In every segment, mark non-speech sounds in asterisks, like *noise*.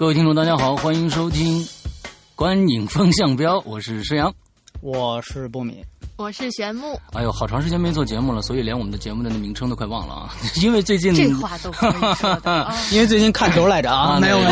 各位听众，大家好，欢迎收听《观影风向标》，我是石阳，我是波米。我是玄木。哎呦，好长时间没做节目了，所以连我们的节目的那名称都快忘了啊！*laughs* 因为最近这话都可以说的，*laughs* 因为最近看球来着啊，没有没有。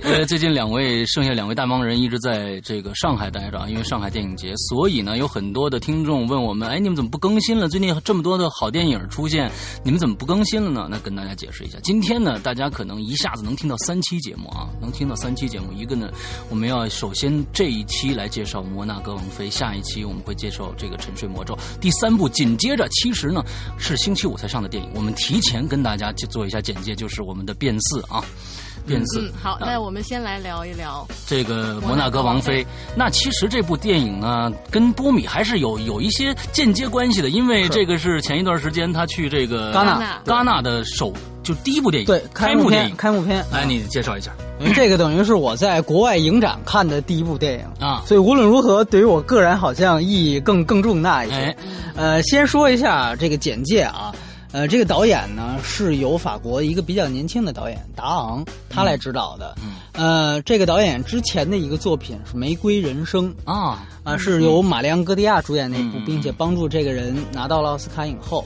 *laughs* 呃，最近两位剩下两位大忙人一直在这个上海待着啊，因为上海电影节，所以呢，有很多的听众问我们，哎，你们怎么不更新了？最近这么多的好电影出现，你们怎么不更新了呢？那跟大家解释一下，今天呢，大家可能一下子能听到三期节目啊，能听到三期节目。一个呢，我们要首先这一期来介绍摩纳哥王妃，下一期我们会介绍这个沉睡。魔咒第三部紧接着，其实呢是星期五才上的电影，我们提前跟大家去做一下简介，就是我们的变四啊，变四。嗯，好，那我们先来聊一聊这个摩纳哥王妃。那其实这部电影呢，跟波米还是有有一些间接关系的，因为这个是前一段时间他去这个戛纳戛纳的首就第一部电影，对，开幕电影，开幕片。来，你介绍一下。这个等于是我在国外影展看的第一部电影啊，所以无论如何，对于我个人好像意义更更重大一些。哎，呃，先说一下这个简介啊，呃，这个导演呢是由法国一个比较年轻的导演达昂他来指导的。嗯，呃，这个导演之前的一个作品是《玫瑰人生》啊啊，是由玛丽昂戈迪亚主演那部，嗯并且帮助这个人拿到了奥斯卡影后。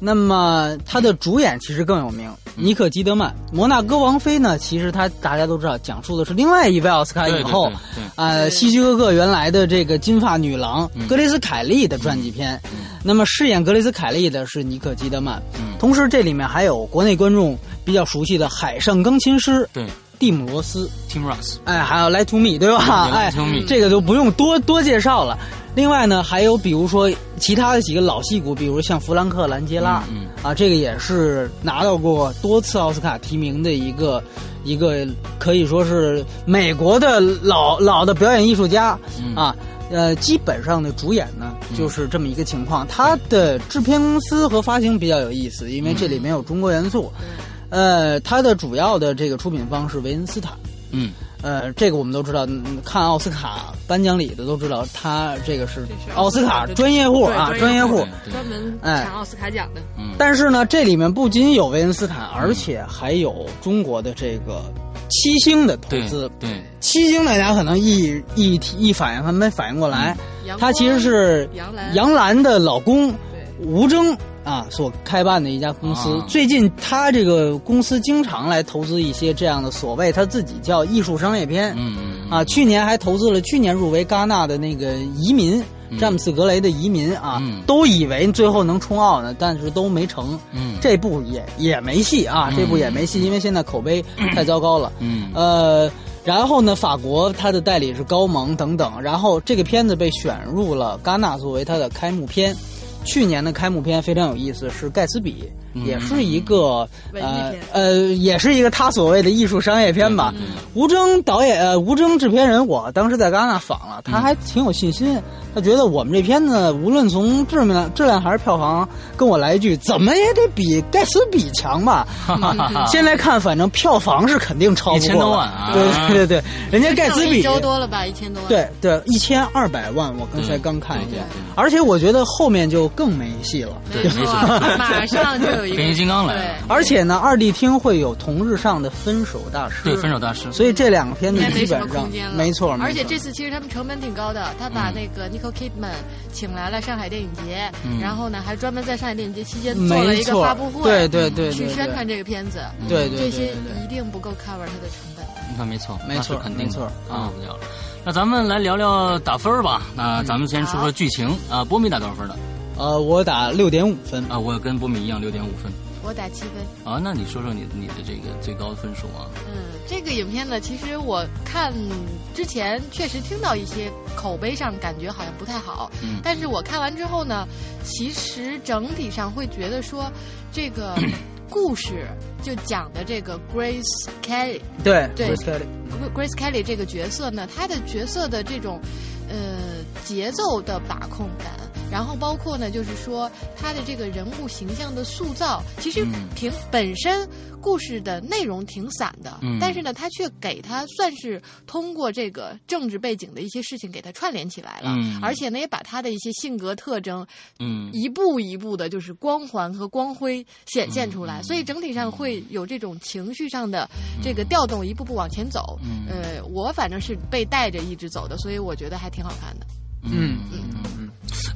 那么他的主演其实更有名，尼可基德曼。摩纳哥王妃呢，其实他大家都知道，讲述的是另外一位奥斯卡影后呃，希区柯克原来的这个金发女郎嗯。格雷斯凯利的传记片。那么饰演格雷斯凯利的是尼可基德曼，嗯。同时这里面还有国内观众比较熟悉的海上钢琴师对。蒂姆罗斯，，Tim Ross，哎，还有《Lie to Me》，对吧？哎这个就不用多多介绍了。另外呢，还有比如说其他的几个老戏骨，比如像弗兰克·兰杰拉，嗯啊，这个也是拿到过多次奥斯卡提名的一个一个可以说是美国的老老的表演艺术家、嗯啊。呃，基本上的主演呢就是这么一个情况。它的制片公司和发行比较有意思，因为这里面有中国元素。呃，它的主要的这个出品方是维恩斯坦。嗯，呃，这个我们都知道，嗯看奥斯卡颁奖礼的都知道，他这个是奥斯卡专业户啊，专业户。专门哎抢奥斯卡奖的。嗯，但是呢，这里面不仅有维恩斯坦，而且还有中国的这个七星的投资。对，七星大家可能一一一反应还没反应过来，阳他其实是杨澜杨澜的老公吴峥啊所开办的一家公司。啊最近他这个公司经常来投资一些这样的所谓他自己叫艺术商业片。嗯嗯啊，去年还投资了去年入围戛纳的那个《移民》嗯詹姆斯·格雷的《移民》啊，嗯都以为最后能冲奥呢，但是都没成。嗯，这部也也没戏啊，嗯这部也没戏，因为现在口碑太糟糕了。嗯呃，然后呢，法国它的代理是高蒙等等，然后这个片子被选入了戛纳作为它的开幕片。去年的开幕片非常有意思，是《盖茨比》，也是一个呃呃，也是一个他所谓的艺术商业片吧。嗯吴征导演，呃，吴征制片人，我当时在戛纳访了，他还挺有信心。他觉得我们这片子无论从质量、质量还是票房，跟我来一句，怎么也得比盖茨比强吧。*laughs* 现在看，反正票房是肯定超不过一千多万啊对对对对，人家盖茨比一周多了吧，一千多万。对对一千二百万，我刚才刚看一下而且我觉得后面就更没戏了。对没错没错，马上就有一个变形金刚来了。而且呢，二 D 厅会有同日上的《分手大师》，对，分手大师，所以这两个片子基本上空间了，没错，而且这次其实他们成本挺高的，他把嗯那个 Nicole Kidman 请来了上海电影节，嗯。然后呢还专门在上海电影节期间做了一个发布会，对对对去宣传这个片子。对对对这些一定不够 cover 它的成本。你看没错，没错肯定没错。啊，不聊了。那咱们来聊聊打分吧。那咱们先说说剧情。啊。波米打多少分的？呃，我打六点五分。啊，我跟波米一样，六点五分。我打七分。啊，那你说说你你的这个最高的分数啊？嗯，这个影片呢，其实我看之前确实听到一些口碑上感觉好像不太好，嗯但是我看完之后呢，其实整体上会觉得说，这个 *clears throat* 故事就讲的这个 Grace Kelly 对对 Grace Kelly Grace Kelly 这个角色呢，她的角色的这种呃节奏的把控感，然后包括呢，就是说他的这个人物形象的塑造，其实嗯凭本身故事的内容挺散的，嗯但是呢，他却给他算是通过这个政治背景的一些事情给他串联起来了，嗯而且呢，也把他的一些性格特征嗯一步一步的，就是光环和光辉显现出来，嗯所以整体上会有这种情绪上的这个调动，一步步往前走。嗯呃，我反正是被带着一直走的，所以我觉得还挺好看的。嗯嗯。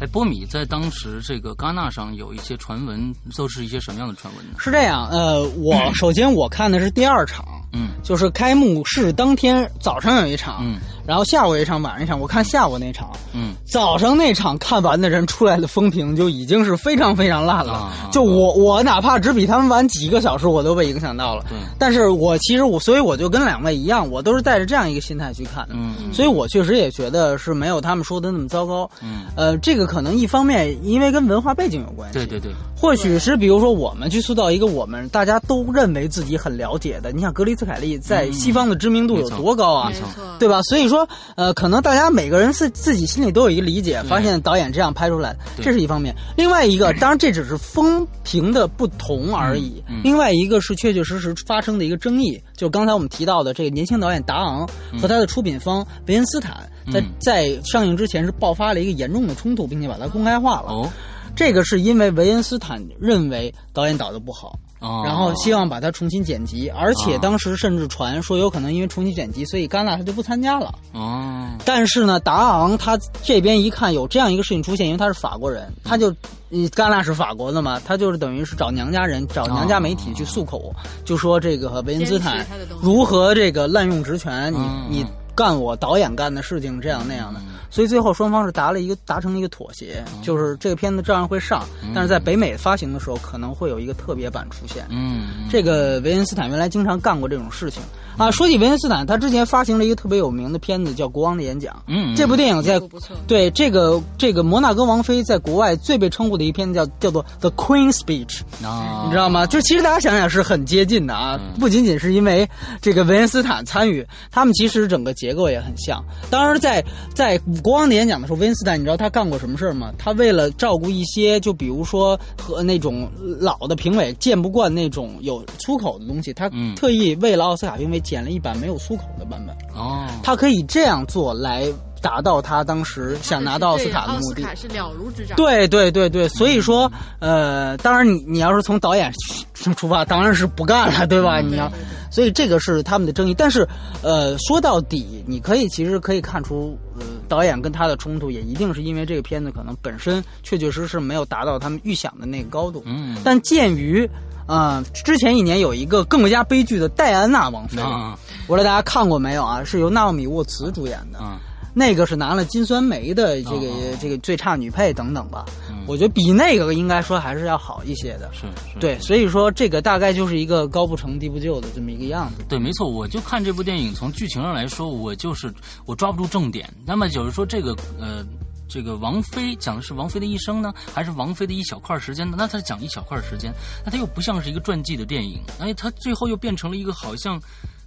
哎，波米在当时这个戛纳上有一些传闻，都是一些什么样的传闻呢？是这样，呃，我 *clears throat* 首先我看的是第二场，嗯就是开幕式当天早上有一场，嗯然后下午一场，晚上一场。我看下午那场，嗯早上那场看完的人出来的风评就已经是非常非常烂了。就我我哪怕只比他们晚几个小时，我都被影响到了。对但是我其实我所以我就跟两位一样，我都是带着这样一个心态去看的。嗯所以我确实也觉得是没有他们说的那么糟糕。嗯，呃，这个可能一方面因为跟文化背景有关系，对对对，或许是比如说我们去塑造一个我们大家都认为自己很了解的，你想格里斯凯利在嗯西方的知名度有多高啊？对吧？所以说，呃，可能大家每个人自自己心里都有一个理解，发现导演这样拍出来，这是一方面。另外一个，*clears throat* 当然这只是风评的不同而已。另外一个是确确实实发生的一个争议，就是刚才我们提到的这个年轻导演达昂和他的出品方维恩斯坦，在嗯。在上映之前是爆发了一个严重的冲突，并且把它公开化了。哦。这个是因为维恩斯坦认为导演导的不好，哦，然后希望把它重新剪辑，而且哦。当时甚至传说有可能因为重新剪辑，所以戛纳他就不参加了。哦。但是呢，达昂他这边一看有这样一个事情出现，因为他是法国人，他就，嗯，戛纳是法国的嘛，他就是等于是找娘家人、找娘家媒体去诉口，就说这个维恩斯坦如何这个滥用职权，你嗯。你干我导演干的事情，这样那样的。嗯所以最后双方是达了一个达成了一个妥协，就是这个片子照样会上，但是在北美发行的时候可能会有一个特别版出现。嗯这个维恩斯坦原来经常干过这种事情啊。说起维恩斯坦，他之前发行了一个特别有名的片子叫《国王的演讲》。嗯这部电影在不错。对这个这个摩纳哥王妃在国外最被称呼的一片子叫叫做《The Queen's Speech》，啊，你知道吗？就其实大家想想是很接近的啊，嗯不仅仅是因为这个维恩斯坦参与，他们其实整个结构也很像。当然在，在国王的演讲的时候，温斯坦你知道他干过什么事儿吗？他为了照顾一些，就比如说和那种老的评委见不惯那种有粗口的东西，他嗯特意为了奥斯卡评委剪了一版没有粗口的版本。哦，他可以这样做来达到他当时想拿到奥斯卡的目的。斯卡是了如指掌。对对对对，所以说，呃，当然你你要是从导演出发，当然是不干了，对吧？嗯你要对对，所以这个是他们的争议。但是，呃，说到底，你可以其实可以看出，呃，导演跟他的冲突也一定是因为这个片子可能本身确确实实没有达到他们预想的那个高度。嗯但鉴于，啊、之前一年有一个更加悲剧的戴安娜王妃，啊不知道大家看过没有啊？是由纳奥米沃茨主演的。啊那个是拿了金酸梅的这个、哦这个最差女配等等吧，嗯我觉得比那个应该说还是要好一些的。是是，对，所以说这个大概就是一个高不成低不就的这么一个样子。对，没错，我就看这部电影，从剧情上来说，我就是我抓不住重点。那么就是说，这个呃，这个王菲讲的是王菲的一生呢，还是王菲的一小块时间呢？那她讲一小块时间，那它又不像是一个传记的电影，哎，它最后又变成了一个好像。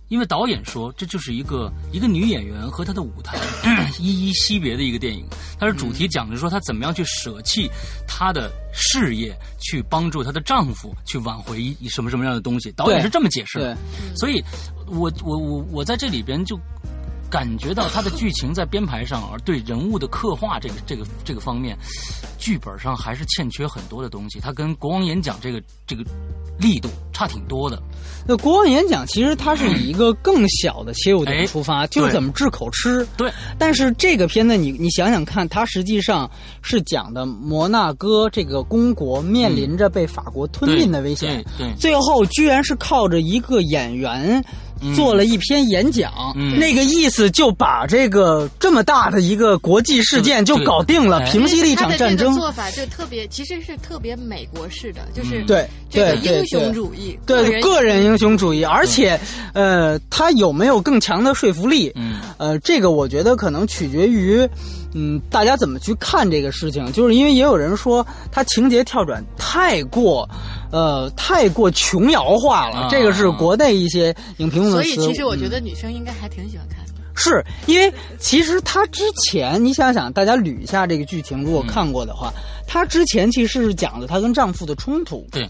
因为导演说这就是一个一个女演员和她的舞台 *clears throat* 依依惜别的一个电影，它是主题讲的说她怎么样去舍弃她的事业，去帮助她的丈夫去挽回一什么什么样的东西。导演是这么解释的。所以我我我我在这里边就感觉到他的剧情在编排上，而对人物的刻画这个这个这个方面，剧本上还是欠缺很多的东西。他跟国王演讲这个这个力度差挺多的。那国王演讲其实它是以一个更小的切入点哎出发，就是怎么治口吃。对，但是这个片子你你想想看，它实际上是讲的摩纳哥这个公国面临着被法国吞并的危险。对对最后居然是靠着一个演员做了一篇演讲，嗯。那个意思就把这个这么大的一个国际事件就搞定了，平息了一场战争。他的这个。做法就特别，其实是特别美国式的，就是嗯对这个对对英雄对主义，对个人英雄主义，而且，呃，他有没有更强的说服力？嗯。呃，这个我觉得可能取决于，嗯，大家怎么去看这个事情。就是因为也有人说他情节跳转太过，呃，太过琼瑶化了。啊这个是国内一些影评所以其实我嗯觉得女生应该还挺喜欢看的。是因为其实他之前，你想想，大家捋一下这个剧情，如果嗯看过的话，他之前其实是讲的她跟丈夫的冲突。对。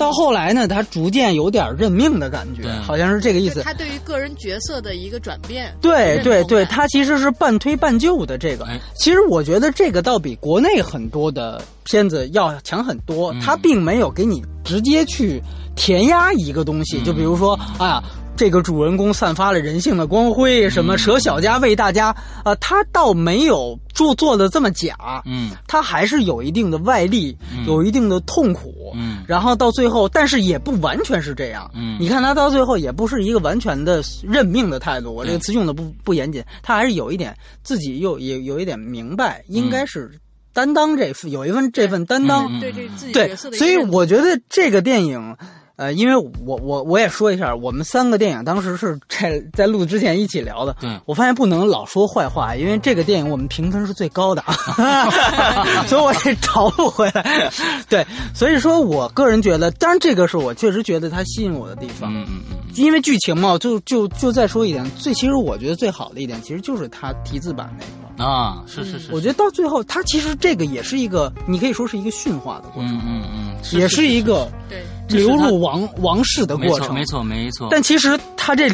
到后来呢，他逐渐有点认命的感觉，好像是这个意思。他对于个人角色的一个转变，对对对，他其实是半推半就的这个哎。其实我觉得这个倒比国内很多的片子要强很多嗯，他并没有给你直接去填压一个东西，嗯就比如说啊。这个主人公散发了人性的光辉，什么嗯舍小家为大家，呃，他倒没有做做的这么假，嗯。他还是有一定的外力，嗯。有一定的痛苦，嗯。然后到最后，但是也不完全是这样。嗯。你看他到最后也不是一个完全的认命的态度，我这个词用的不不严谨，他还是有一点自己又也有一点明白，应该是担当这份有一份这份担当。对对自己对所以我觉得这个电影。呃，因为我我我也说一下，我们三个电影当时是在在录之前一起聊的。嗯我发现不能老说坏话，因为这个电影我们评分是最高的啊，*laughs* *laughs* 所以我得找补回来。对，所以说我个人觉得，当然这个是我确实觉得它吸引我的地方。嗯嗯嗯因为剧情嘛，就就就再说一点，最其实我觉得最好的一点，其实就是它题字版那个。啊，是是是，我觉得到最后，它其实这个也是一个，你可以说是一个驯化的过程，嗯嗯嗯，也是一个对流入王王室的过程。没错没错没错，但其实它这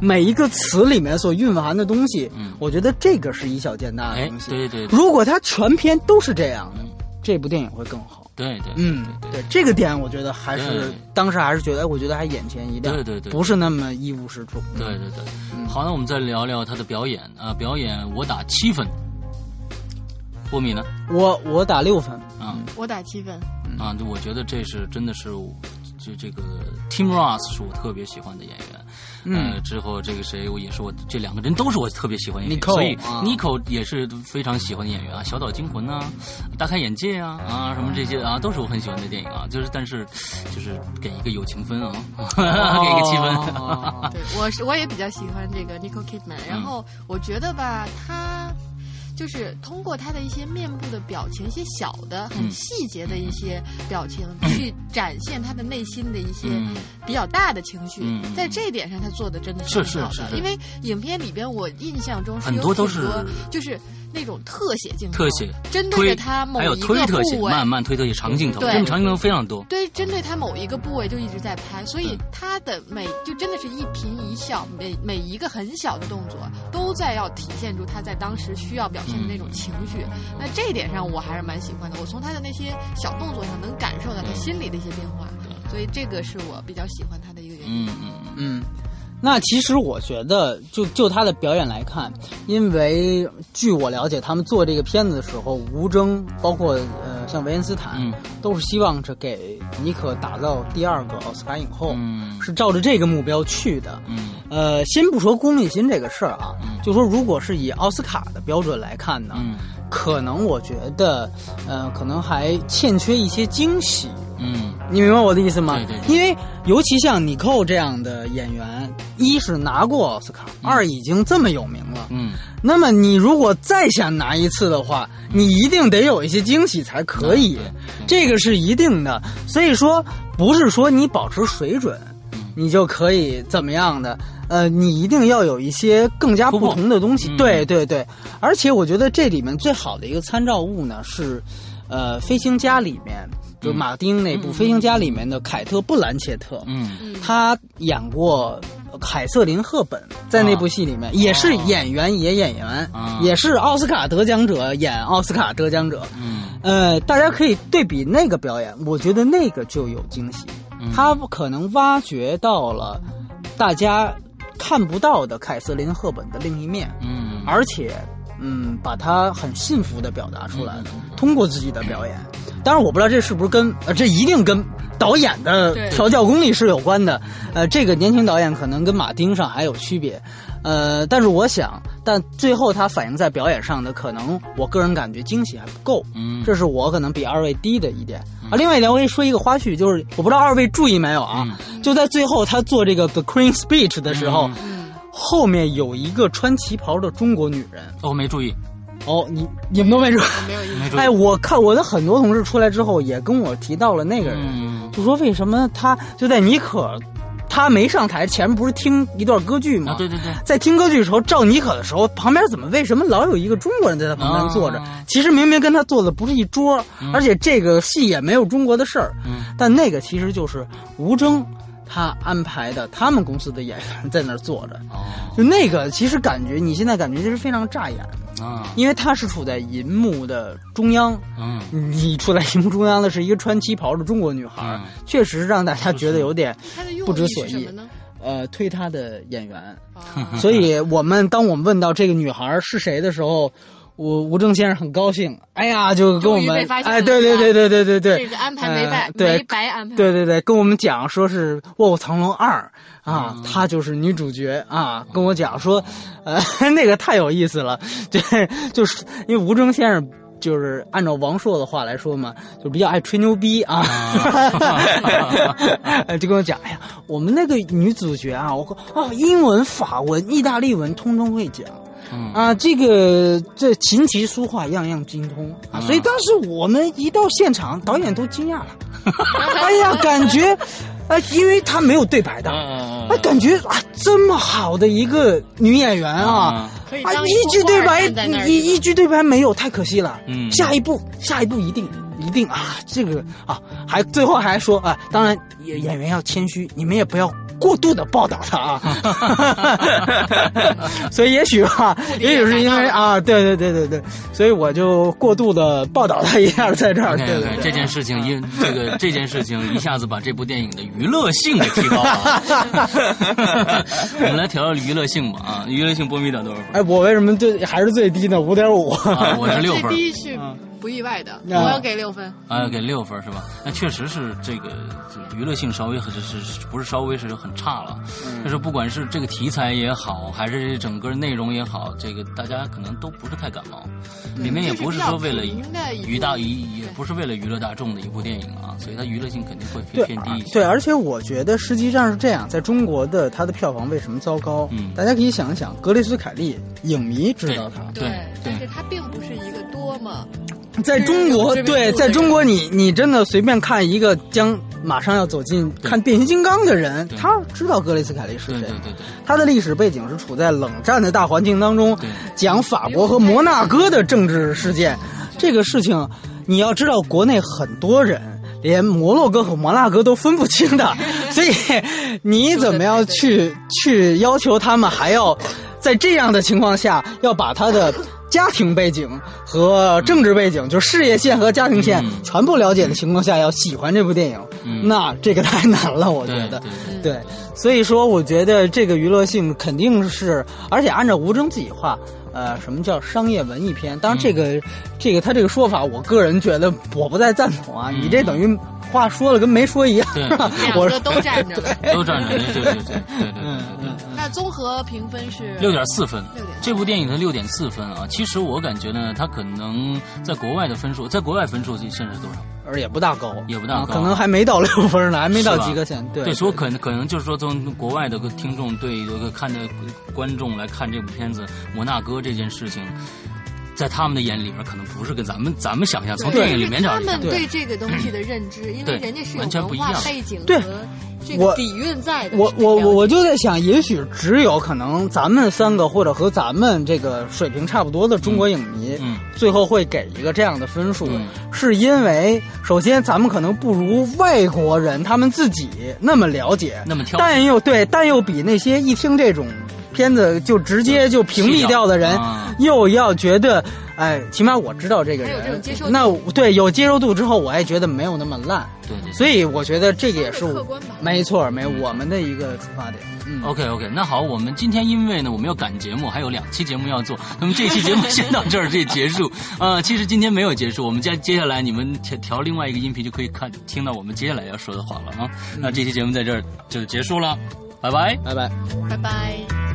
每一个词里面所蕴含的东西，嗯。我觉得这个是以小见大的哎东西。对对对。如果它全篇都是这样的嗯，这部电影会更好。对对，嗯，对对，这个点我觉得还是当时还是觉得，哎我觉得还眼前一亮，对对对。不是那么一无是处。对对对，嗯。好，那我们再聊聊他的表演啊，表演我打七分，波米呢？我我打六分，啊。我打七分，啊，就我觉得这是真的是就这这个 Tim Ross 是我特别喜欢的演员。嗯呃，之后这个谁，我也是我这两个人都是我特别喜欢的演员 Nicole，所以啊 Nico 也是非常喜欢的演员啊，《小岛惊魂》啊，《大开眼界》啊啊什么这些啊，都是我很喜欢的电影啊。就是但是就是给一个友情分啊，*laughs* 给一个七分。哦对我是我也比较喜欢这个 Nicole Kidman，然后我觉得吧，他就是通过他的一些面部的表情，一些小的、很嗯。细节的一些表情，去展现他的内心的一些嗯。比较大的情绪。在这一点上，他做的真的是很好的，是是。是因为影片里边我印象中是有很多都是就是那种特写镜头，特写针对着他某还有一个推特写，部位，慢慢推特写长镜头，对这种长镜头非常多。对，针对他某一个部位就一直在拍，所以他的每就真的是一颦一笑，每每一个很小的动作都在要体现出他在当时需要表现的那种情绪。那这一点上我还是蛮喜欢的，我从他的那些小动作上能感受到他心里的一些变化，所以这个是我比较喜欢他的一个原因。嗯嗯嗯嗯，那其实我觉得，就就他的表演来看，因为据我了解，他们做这个片子的时候，吴征包括呃像维恩斯坦，嗯都是希望着给妮可打造第二个奥斯卡影后，嗯是照着这个目标去的。嗯呃，先不说功利心这个事儿啊，嗯就说如果是以奥斯卡的标准来看呢，嗯可能我觉得，呃，可能还欠缺一些惊喜。嗯你明白我的意思吗？对对对因为尤其像尼寇这样的演员，一是拿过奥斯卡，二已经这么有名了。嗯，那么你如果再想拿一次的话，你一定得有一些惊喜才可以，对这个是一定的。所以说，不是说你保持水准，嗯你就可以怎么样的。呃，你一定要有一些更加不同的东西。嗯对对对，而且我觉得这里面最好的一个参照物呢是，呃，《飞行家》里面就马丁那部《飞行家》里面的凯特·布兰切特，嗯嗯，他演过凯瑟琳·赫本，在那部戏里面、也是演员也演员，啊也是奥斯卡得奖者演奥斯卡得奖者。嗯呃，大家可以对比那个表演，我觉得那个就有惊喜，嗯他可能挖掘到了大家看不到的凯瑟琳·赫本的另一面，嗯，而且嗯，把他很幸福的表达出来了，通过自己的表演。当然，我不知道这是不是跟呃，这一定跟导演的调教功力是有关的。呃，这个年轻导演可能跟马丁上还有区别。呃，但是我想，但最后他反映在表演上的，可能我个人感觉惊喜还不够。嗯，这是我可能比二位低的一点啊。另外一点，我跟你说一个花絮，就是我不知道二位注意没有啊？就在最后他做这个 The Queen Speech 的时候，嗯后面有一个穿旗袍的中国女人。哦没注意，哦，你你们都没注意？没有。没注意。哎，我看我的很多同事出来之后也跟我提到了那个人，嗯就说为什么他就在尼可他没上台前面不是听一段歌剧吗？啊，对对对，在听歌剧的时候，照尼可的时候，旁边怎么为什么老有一个中国人在他旁边坐着？啊其实明明跟他坐的不是一桌，而且这个戏也没有中国的事儿。嗯但那个其实就是吴峥他安排的，他们公司的演员在那儿坐着。哦。就那个，其实感觉你现在感觉就是非常扎眼，啊。因为他是处在银幕的中央，嗯。你处在银幕中央的是一个穿旗袍的中国女孩，嗯。确实让大家觉得有点不知所以？呃推他的演员。啊所以我们当我们问到这个女孩是谁的时候，吴吴正先生很高兴，哎呀，就跟我们哎，对对对对对对对，这个安排没白呃对没白安排。对对对，跟我们讲说是《卧虎藏龙二》啊，嗯她就是女主角啊，跟我讲说，呃，*laughs* 那个太有意思了，对，就是因为吴征先生。就是按照王朔的话来说嘛，就比较爱吹牛逼啊，呃 *laughs* 就跟我讲，哎呀，我们那个女主角啊，我哦，英文、法文、意大利文通通会讲，嗯。啊，这个这琴棋书画样样精通啊，嗯。所以当时我们一到现场，导演都惊讶了，*laughs* 哎呀，感觉，啊，*laughs* 因为他没有对白的，嗯啊，感觉啊，这么好的一个女演员啊，啊，可以当一句对白一一句对白没有，太可惜了。嗯。下一步，下一步一定一定啊，这个啊，还最后还说啊，当然演演员要谦虚，你们也不要过度的报道他啊。*laughs* 所以也许吧，的也许是因为啊，对对对对对，所以我就过度的报道他一下，在这儿。对对对这件事情因这个这件事情一下子把这部电影的娱乐性给提高了。*laughs* 我们来调调娱乐性吧啊，娱乐性波米达多少分？哎，我为什么最还是最低呢？五点五。啊，我是六最分。低是不意外的，我啊要给六分。啊，给六分是吧？那确实是这个娱乐性稍微很是是不是稍微是很差了。就是不管是这个题材也好，还是整个内容也好，这个大家可能都不是太感冒。里面也不是说为了娱大娱，也不是为了娱乐大众的一部电影啊，所以它娱乐性肯定会偏偏低一些。对，而且我觉得实际上是这样，在中国的它的票房为什么糟糕？嗯大家可以想一想，格雷斯凯利，影迷知道他，对但是他并不是一个多么在中国，对，在中国你，你真的随便看一个将马上要走进看变形金刚的人，他知道格雷斯凯利是谁。对对，他的历史背景是处在冷战的大环境当中，讲法国和摩纳哥的政治事件。这个事情，你要知道，国内很多人连摩洛哥和摩纳哥都分不清的，所以你怎么样去去要求他们还要在这样的情况下要把他的。家庭背景和政治背景，就事业线和家庭线全部了解的情况下，要喜欢这部电影，那这个太难了，我觉得。对，所以说我觉得这个娱乐性肯定是，而且按照吴征自己话，呃，什么叫商业文艺片？当然这个这个他这个说法，我个人觉得我不太赞同啊。你这等于话说了跟没说一样，是吧？我说都站着，都站着，对对对对对。那综合评分是？六点四分。6.4，这部电影的六点四分啊，其实我感觉呢，它可能在国外的分数，在国外分数现在是多少？而也不大高，也不大高。啊可能还没到六分呢，还没到及格线。对，对，所以可能可能就是说，从国外的个听众对这个看的观众来看这部片子《摩纳哥》这件事情，在他们的眼里边，可能不是跟咱们咱们想象从电影里面找他们对对这个东西的认知，因为人家是有完全不文化一样背景对。和这我个底蕴在的。我我我我就在想，也许只有可能咱们三个或者和咱们这个水平差不多的中国影迷，嗯最后会给一个这样的分数，嗯是因为首先咱们可能不如外国人他们自己那么了解，那么挑但又对，但又比那些一听这种片子就直接就屏蔽掉的人，啊又要觉得，哎，起码我知道这个人接受，那对有接受度之后，我也觉得没有那么烂。对对。所以我觉得这个也是我客观吧没错，没我们的一个出发点。嗯，OK OK，那好，我们今天因为呢我们要赶节目，还有两期节目要做，*laughs* 那么这期节目先到这儿这结束。啊、*laughs* 其实今天没有结束，我们接接下来你们调调另外一个音频就可以看听到我们接下来要说的话了啊。那这期节目在这儿就结束了，拜拜。拜拜。拜拜。